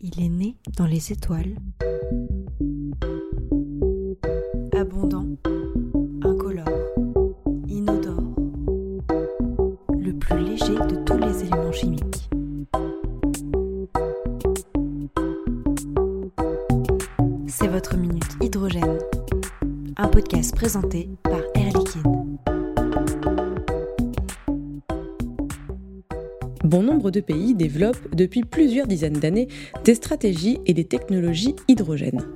Il est né dans les étoiles. Abondant, incolore, inodore. Le plus léger de tous les éléments chimiques. C'est votre minute hydrogène. Un podcast présenté par Bon nombre de pays développent depuis plusieurs dizaines d'années des stratégies et des technologies hydrogènes.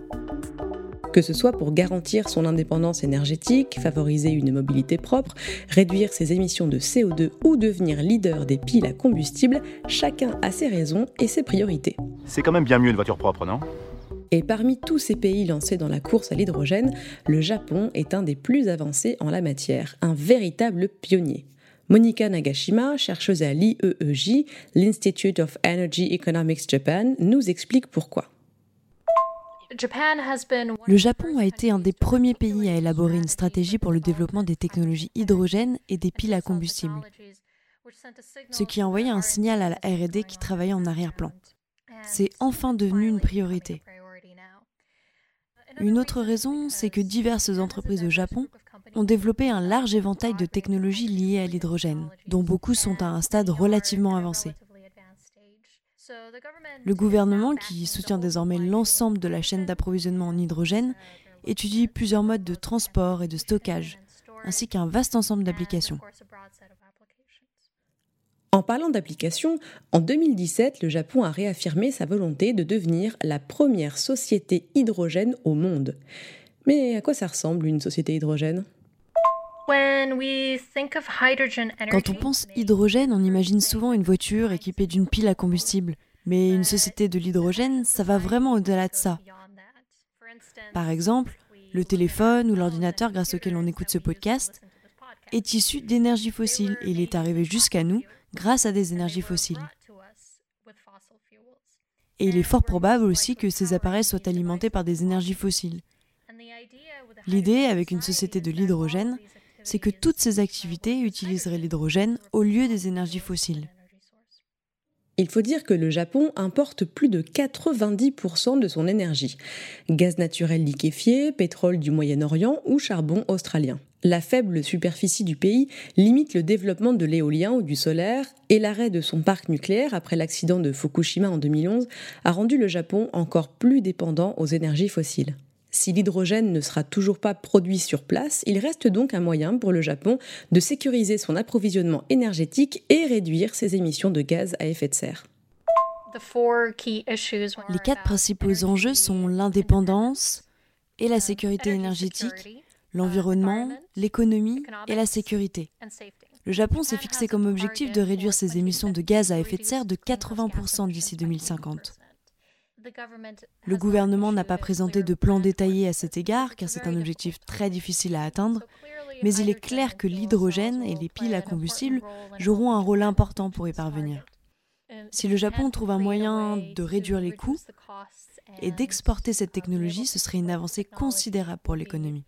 Que ce soit pour garantir son indépendance énergétique, favoriser une mobilité propre, réduire ses émissions de CO2 ou devenir leader des piles à combustible, chacun a ses raisons et ses priorités. C'est quand même bien mieux une voiture propre, non? Et parmi tous ces pays lancés dans la course à l'hydrogène, le Japon est un des plus avancés en la matière, un véritable pionnier. Monika Nagashima, chercheuse à l'IEEJ, l'Institute of Energy Economics Japan, nous explique pourquoi. Le Japon a été un des premiers pays à élaborer une stratégie pour le développement des technologies hydrogène et des piles à combustible, ce qui a envoyé un signal à la RD qui travaillait en arrière-plan. C'est enfin devenu une priorité. Une autre raison, c'est que diverses entreprises au Japon ont développé un large éventail de technologies liées à l'hydrogène, dont beaucoup sont à un stade relativement avancé. Le gouvernement, qui soutient désormais l'ensemble de la chaîne d'approvisionnement en hydrogène, étudie plusieurs modes de transport et de stockage, ainsi qu'un vaste ensemble d'applications. En parlant d'applications, en 2017, le Japon a réaffirmé sa volonté de devenir la première société hydrogène au monde. Mais à quoi ça ressemble une société hydrogène? Quand on pense hydrogène, on imagine souvent une voiture équipée d'une pile à combustible. Mais une société de l'hydrogène, ça va vraiment au-delà de ça. Par exemple, le téléphone ou l'ordinateur grâce auquel on écoute ce podcast est issu d'énergie fossile et il est arrivé jusqu'à nous grâce à des énergies fossiles. Et il est fort probable aussi que ces appareils soient alimentés par des énergies fossiles. L'idée avec une société de l'hydrogène, c'est que toutes ces activités utiliseraient l'hydrogène au lieu des énergies fossiles. Il faut dire que le Japon importe plus de 90% de son énergie. Gaz naturel liquéfié, pétrole du Moyen-Orient ou charbon australien. La faible superficie du pays limite le développement de l'éolien ou du solaire et l'arrêt de son parc nucléaire après l'accident de Fukushima en 2011 a rendu le Japon encore plus dépendant aux énergies fossiles. Si l'hydrogène ne sera toujours pas produit sur place, il reste donc un moyen pour le Japon de sécuriser son approvisionnement énergétique et réduire ses émissions de gaz à effet de serre. Les quatre principaux enjeux sont l'indépendance et la sécurité énergétique, l'environnement, l'économie et la sécurité. Le Japon s'est fixé comme objectif de réduire ses émissions de gaz à effet de serre de 80% d'ici 2050. Le gouvernement n'a pas présenté de plan détaillé à cet égard, car c'est un objectif très difficile à atteindre, mais il est clair que l'hydrogène et les piles à combustible joueront un rôle important pour y parvenir. Si le Japon trouve un moyen de réduire les coûts et d'exporter cette technologie, ce serait une avancée considérable pour l'économie.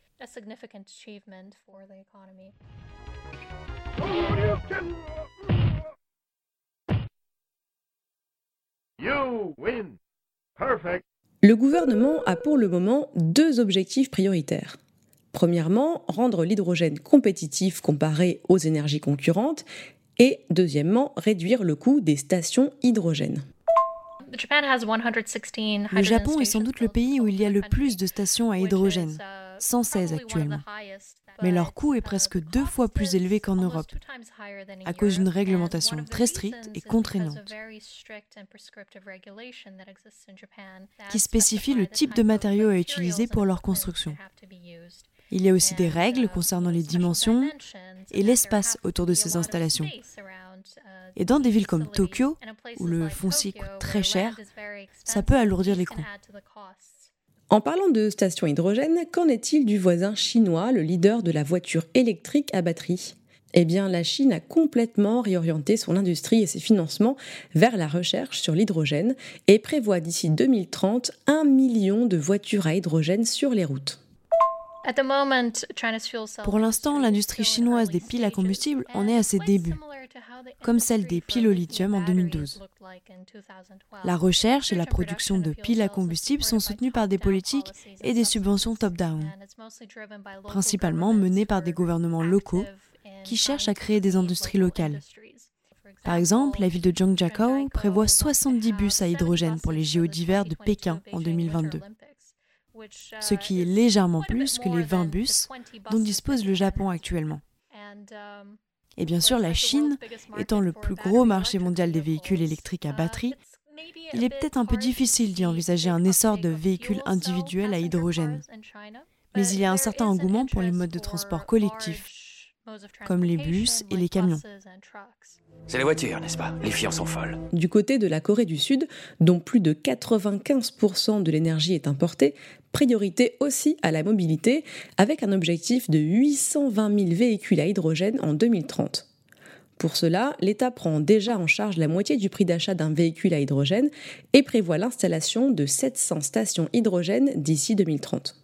You win. Perfect. Le gouvernement a pour le moment deux objectifs prioritaires. Premièrement, rendre l'hydrogène compétitif comparé aux énergies concurrentes et deuxièmement, réduire le coût des stations hydrogène. Le Japon est sans doute le pays où il y a le plus de stations à hydrogène, 116 actuellement. Mais leur coût est presque deux fois plus élevé qu'en Europe, à cause d'une réglementation très stricte et contraignante, qui spécifie le type de matériaux à utiliser pour leur construction. Il y a aussi des règles concernant les dimensions et l'espace autour de ces installations. Et dans des villes comme Tokyo, où le foncier coûte très cher, ça peut alourdir les coûts. En parlant de stations hydrogène, qu'en est-il du voisin chinois, le leader de la voiture électrique à batterie? Eh bien, la Chine a complètement réorienté son industrie et ses financements vers la recherche sur l'hydrogène et prévoit d'ici 2030 un million de voitures à hydrogène sur les routes. Pour l'instant, l'industrie chinoise des piles à combustible en est à ses débuts, comme celle des piles au lithium en 2012. La recherche et la production de piles à combustible sont soutenues par des politiques et des subventions top-down, principalement menées par des gouvernements locaux qui cherchent à créer des industries locales. Par exemple, la ville de Zhangjiakou prévoit 70 bus à hydrogène pour les JO d'hiver de Pékin en 2022 ce qui est légèrement plus que les 20 bus dont dispose le Japon actuellement. Et bien sûr, la Chine, étant le plus gros marché mondial des véhicules électriques à batterie, il est peut-être un peu difficile d'y envisager un essor de véhicules individuels à hydrogène. Mais il y a un certain engouement pour les modes de transport collectifs, comme les bus et les camions. C'est les voitures, n'est-ce pas? Les filles en sont folles. Du côté de la Corée du Sud, dont plus de 95% de l'énergie est importée, priorité aussi à la mobilité, avec un objectif de 820 000 véhicules à hydrogène en 2030. Pour cela, l'État prend déjà en charge la moitié du prix d'achat d'un véhicule à hydrogène et prévoit l'installation de 700 stations hydrogène d'ici 2030.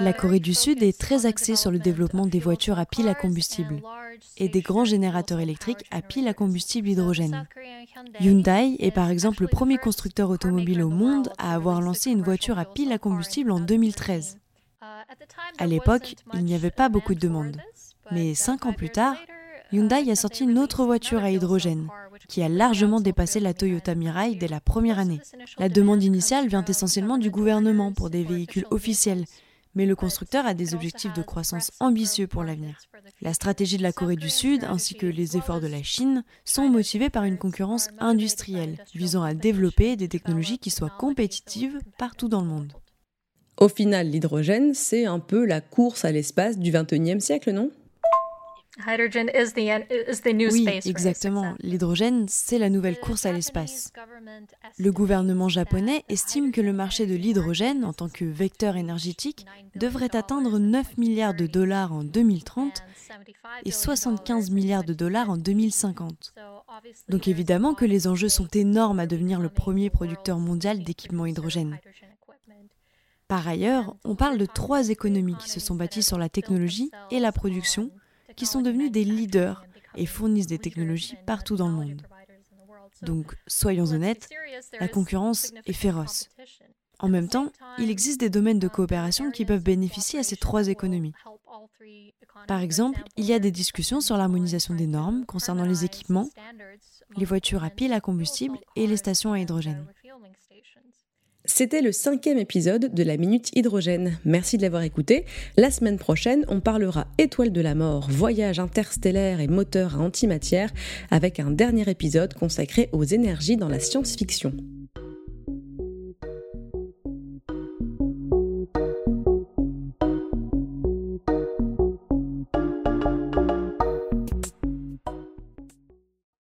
La Corée du Sud est très axée sur le développement des voitures à pile à combustible et des grands générateurs électriques à pile à combustible hydrogène. Hyundai est par exemple le premier constructeur automobile au monde à avoir lancé une voiture à pile à combustible en 2013. À l'époque, il n'y avait pas beaucoup de demandes. Mais cinq ans plus tard, Hyundai a sorti une autre voiture à hydrogène, qui a largement dépassé la Toyota Mirai dès la première année. La demande initiale vient essentiellement du gouvernement pour des véhicules officiels, mais le constructeur a des objectifs de croissance ambitieux pour l'avenir. La stratégie de la Corée du Sud ainsi que les efforts de la Chine sont motivés par une concurrence industrielle visant à développer des technologies qui soient compétitives partout dans le monde. Au final, l'hydrogène, c'est un peu la course à l'espace du XXIe siècle, non? Oui, exactement. L'hydrogène, c'est la nouvelle course à l'espace. Le gouvernement japonais estime que le marché de l'hydrogène en tant que vecteur énergétique devrait atteindre 9 milliards de dollars en 2030 et 75 milliards de dollars en 2050. Donc évidemment que les enjeux sont énormes à devenir le premier producteur mondial d'équipements hydrogène. Par ailleurs, on parle de trois économies qui se sont bâties sur la technologie et la production qui sont devenus des leaders et fournissent des technologies partout dans le monde. Donc, soyons honnêtes, la concurrence est féroce. En même temps, il existe des domaines de coopération qui peuvent bénéficier à ces trois économies. Par exemple, il y a des discussions sur l'harmonisation des normes concernant les équipements, les voitures à pile à combustible et les stations à hydrogène. C'était le cinquième épisode de la Minute Hydrogène. Merci de l'avoir écouté. La semaine prochaine, on parlera étoile de la mort, voyage interstellaire et moteur à antimatière avec un dernier épisode consacré aux énergies dans la science-fiction.